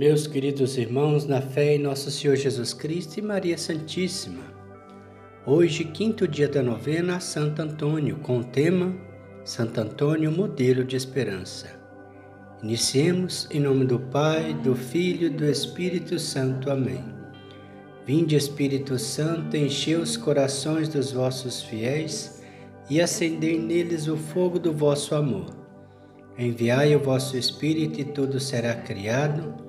Meus queridos irmãos, na fé em nosso Senhor Jesus Cristo e Maria Santíssima, hoje, quinto dia da novena Santo Antônio, com o tema Santo Antônio, modelo de esperança. Iniciemos em nome do Pai, do Filho e do Espírito Santo. Amém. Vinde, Espírito Santo, enchei os corações dos vossos fiéis e acendei neles o fogo do vosso amor. Enviai o vosso Espírito e tudo será criado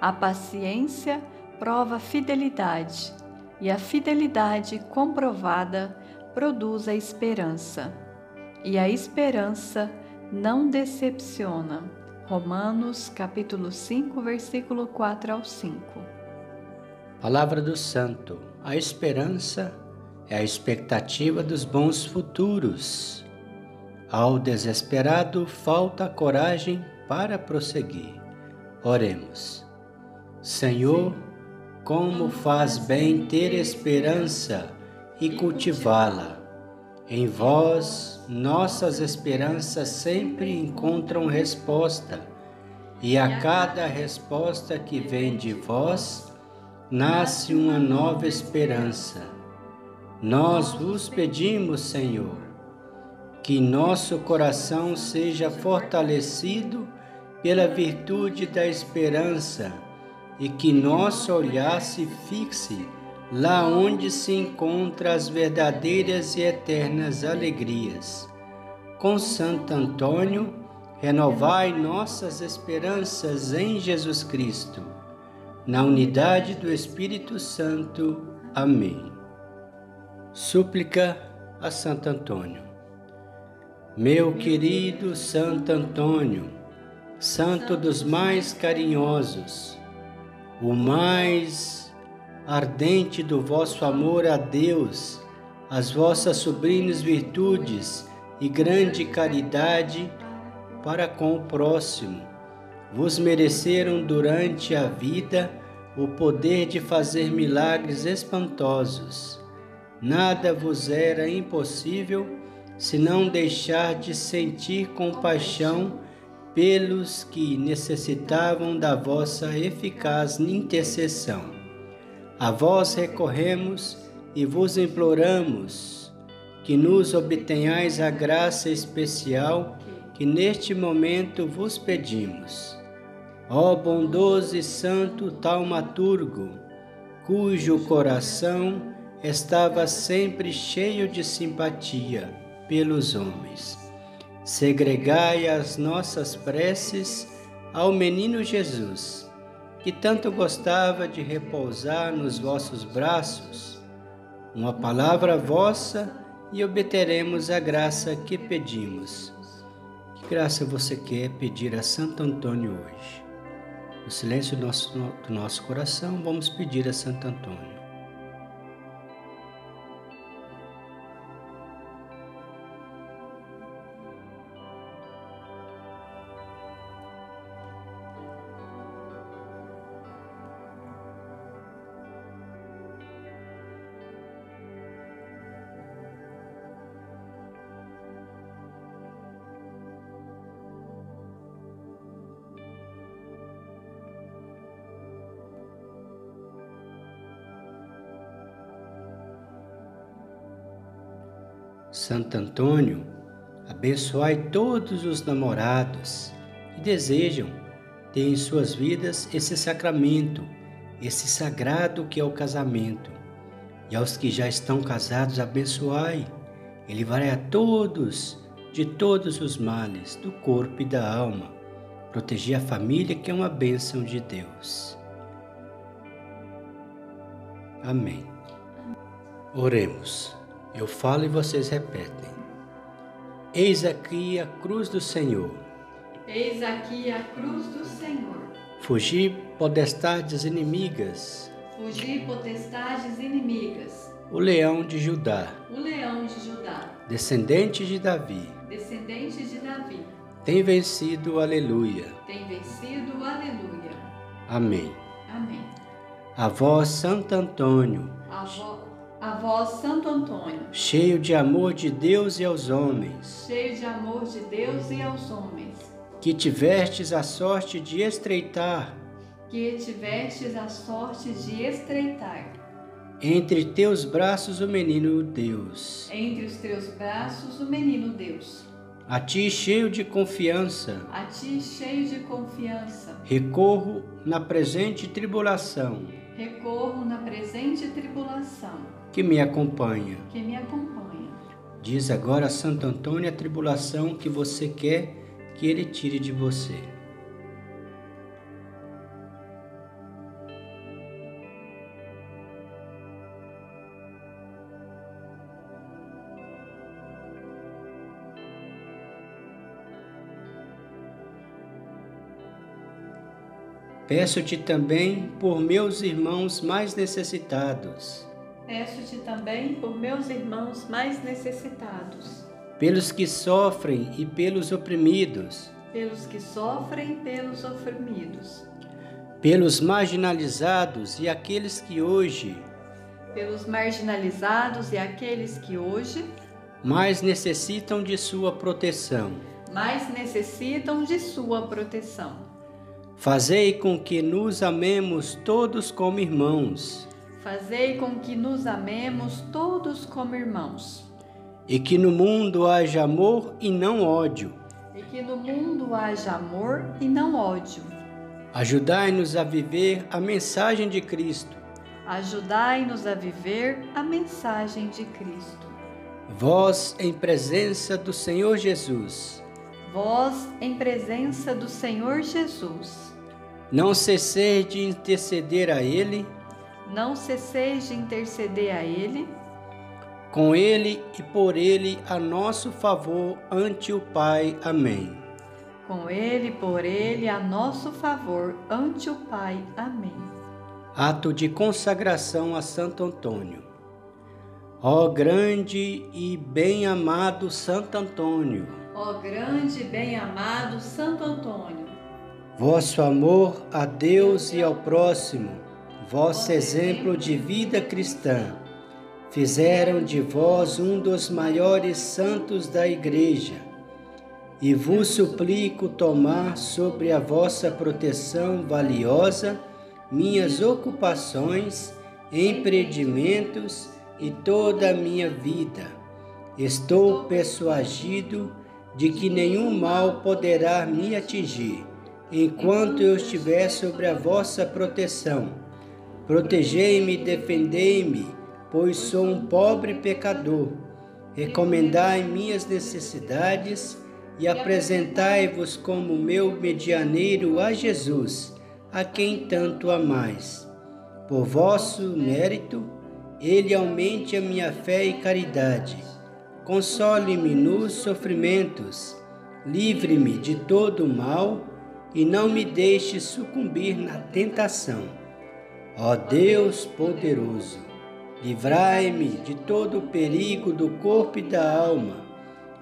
a paciência prova fidelidade, e a fidelidade comprovada produz a esperança. E a esperança não decepciona. Romanos capítulo 5, versículo 4 ao 5. Palavra do Santo. A esperança é a expectativa dos bons futuros. Ao desesperado falta coragem para prosseguir. Oremos. Senhor, como faz bem ter esperança e cultivá-la. Em vós, nossas esperanças sempre encontram resposta, e a cada resposta que vem de vós, nasce uma nova esperança. Nós vos pedimos, Senhor, que nosso coração seja fortalecido pela virtude da esperança e que nosso olhar se fixe lá onde se encontram as verdadeiras e eternas alegrias. Com Santo Antônio, renovai nossas esperanças em Jesus Cristo. Na unidade do Espírito Santo. Amém. Súplica a Santo Antônio. Meu querido Santo Antônio, santo dos mais carinhosos, o mais ardente do vosso amor a Deus, as vossas sublimes virtudes e grande caridade para com o próximo, vos mereceram durante a vida o poder de fazer milagres espantosos. Nada vos era impossível se não deixar de sentir compaixão pelos que necessitavam da vossa eficaz intercessão. A vós recorremos e vos imploramos que nos obtenhais a graça especial que neste momento vos pedimos. Ó bondoso e santo taumaturgo, cujo coração estava sempre cheio de simpatia pelos homens segregai as nossas preces ao menino Jesus, que tanto gostava de repousar nos vossos braços. Uma palavra vossa e obteremos a graça que pedimos. Que graça você quer pedir a Santo Antônio hoje? No silêncio do nosso, do nosso coração, vamos pedir a Santo Antônio. Santo Antônio, abençoai todos os namorados que desejam ter em suas vidas esse sacramento, esse sagrado que é o casamento. E aos que já estão casados, abençoai. Ele vai a todos de todos os males do corpo e da alma. Proteger a família, que é uma bênção de Deus. Amém. Oremos. Eu falo e vocês repetem. Eis aqui a cruz do Senhor. Eis aqui a cruz do Senhor. Fugir potestades inimigas. Fugir potestades inimigas. O leão de Judá. O leão de Judá. Descendente de Davi. Descendente de Davi. Tem vencido, aleluia. Tem vencido, aleluia. Amém. Amém. A vós, Santo Antônio. A, vo, a vós, Santo Antônio. Cheio de amor de Deus e aos homens. Cheio de amor de Deus e aos homens. Que tivestes a sorte de estreitar, que tivestes a sorte de estreitar, entre teus braços o menino Deus, entre os teus braços o menino Deus. A ti cheio de confiança, a ti cheio de confiança, recorro na presente tribulação, recorro na presente tribulação, que me acompanha, que me acompanha. Diz agora Santo Antônio a tribulação que você quer que Ele tire de você. Peço-te também por meus irmãos mais necessitados. Peço-te também por meus irmãos mais necessitados. Pelos que sofrem e pelos oprimidos, pelos que sofrem e pelos oprimidos, pelos marginalizados e aqueles que hoje, pelos marginalizados e aqueles que hoje. Mais necessitam de sua proteção, mais necessitam de sua proteção. Fazei com que nos amemos todos como irmãos. Fazei com que nos amemos todos como irmãos e que no mundo haja amor e não ódio. E que no mundo haja amor e não ódio. Ajudai-nos a viver a mensagem de Cristo. Ajudai-nos a viver a mensagem de Cristo. Vós em presença do Senhor Jesus. Vós em presença do Senhor Jesus. Não cesseis de interceder a Ele. Não cesseis de interceder a Ele com ele e por ele a nosso favor ante o Pai. Amém. Com ele e por ele a nosso favor ante o Pai. Amém. Ato de consagração a Santo Antônio. Ó grande e bem-amado Santo Antônio. Ó grande e bem-amado Santo Antônio. Vosso amor a Deus e ao próximo, vosso exemplo de vida cristã fizeram de vós um dos maiores santos da Igreja, e vos suplico tomar sobre a vossa proteção valiosa minhas ocupações, empreendimentos e toda a minha vida. Estou persuadido de que nenhum mal poderá me atingir, enquanto eu estiver sobre a vossa proteção. Protegei-me defendei-me pois sou um pobre pecador. Recomendai minhas necessidades e apresentai-vos como meu medianeiro a Jesus, a quem tanto amais. Por vosso mérito, ele aumente a minha fé e caridade. Console-me nos sofrimentos, livre-me de todo o mal e não me deixe sucumbir na tentação. Ó Deus poderoso, Livrai-me de todo o perigo do corpo e da alma,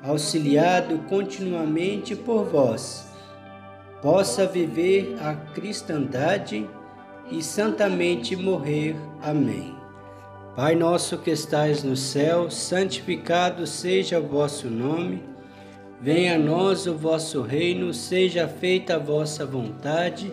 auxiliado continuamente por vós. Possa viver a cristandade e santamente morrer. Amém. Pai nosso que estais no céu, santificado seja o vosso nome. Venha a nós o vosso reino, seja feita a vossa vontade,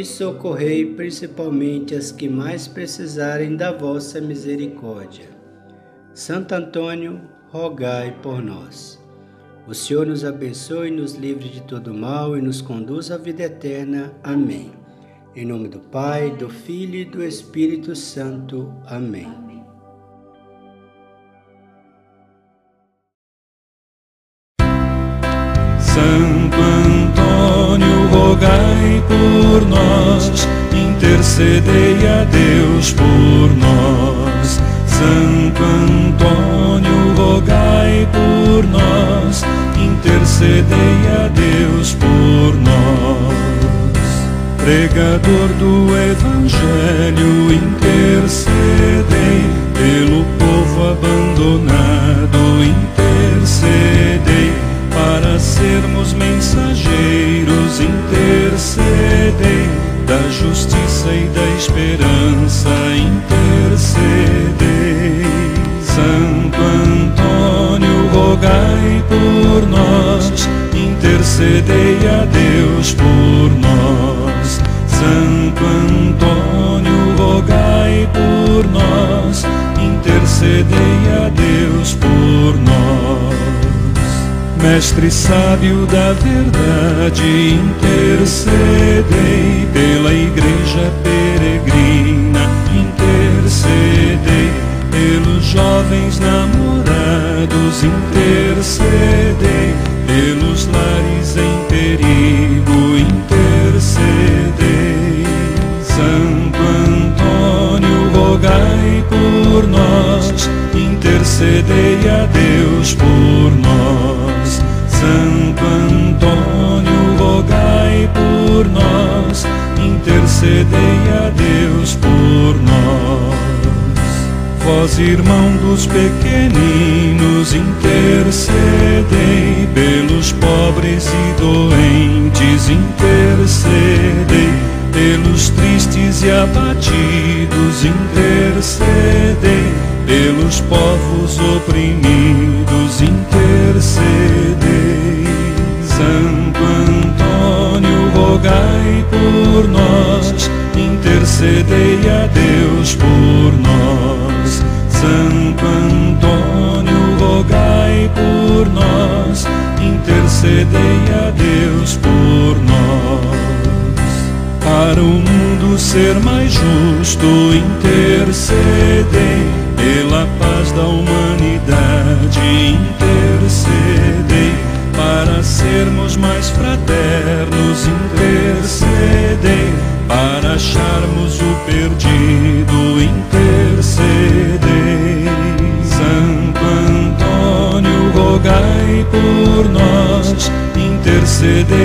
e socorrei principalmente as que mais precisarem da vossa misericórdia. Santo Antônio, rogai por nós. O Senhor nos abençoe, nos livre de todo mal e nos conduz à vida eterna. Amém. Em nome do Pai, do Filho e do Espírito Santo. Amém. Santo Antônio, rogai por nós, intercedei a Deus por nós. Santo Antônio, rogai por nós intercedei a Deus por nós. Pregador do Evangelho, intercedei pelo povo abandonado, intercedei a Deus por nós. Mestre sábio da verdade, intercedei pela igreja peregrina, intercedei pelos jovens namorados, intercedei pelos lares em perigo, dos pequeninos, intercedei pelos pobres e doentes, intercedei pelos tristes e abatidos, intercedei pelos povos oprimidos, intercedei. Santo Antônio, rogai por nós, intercedei a Santo Antônio, rogai por nós, intercedei a Deus por nós. Para o mundo ser mais justo, intercedei pela paz da humanidade, intercedei para sermos mais fraternos, intercedei para acharmos Antônio,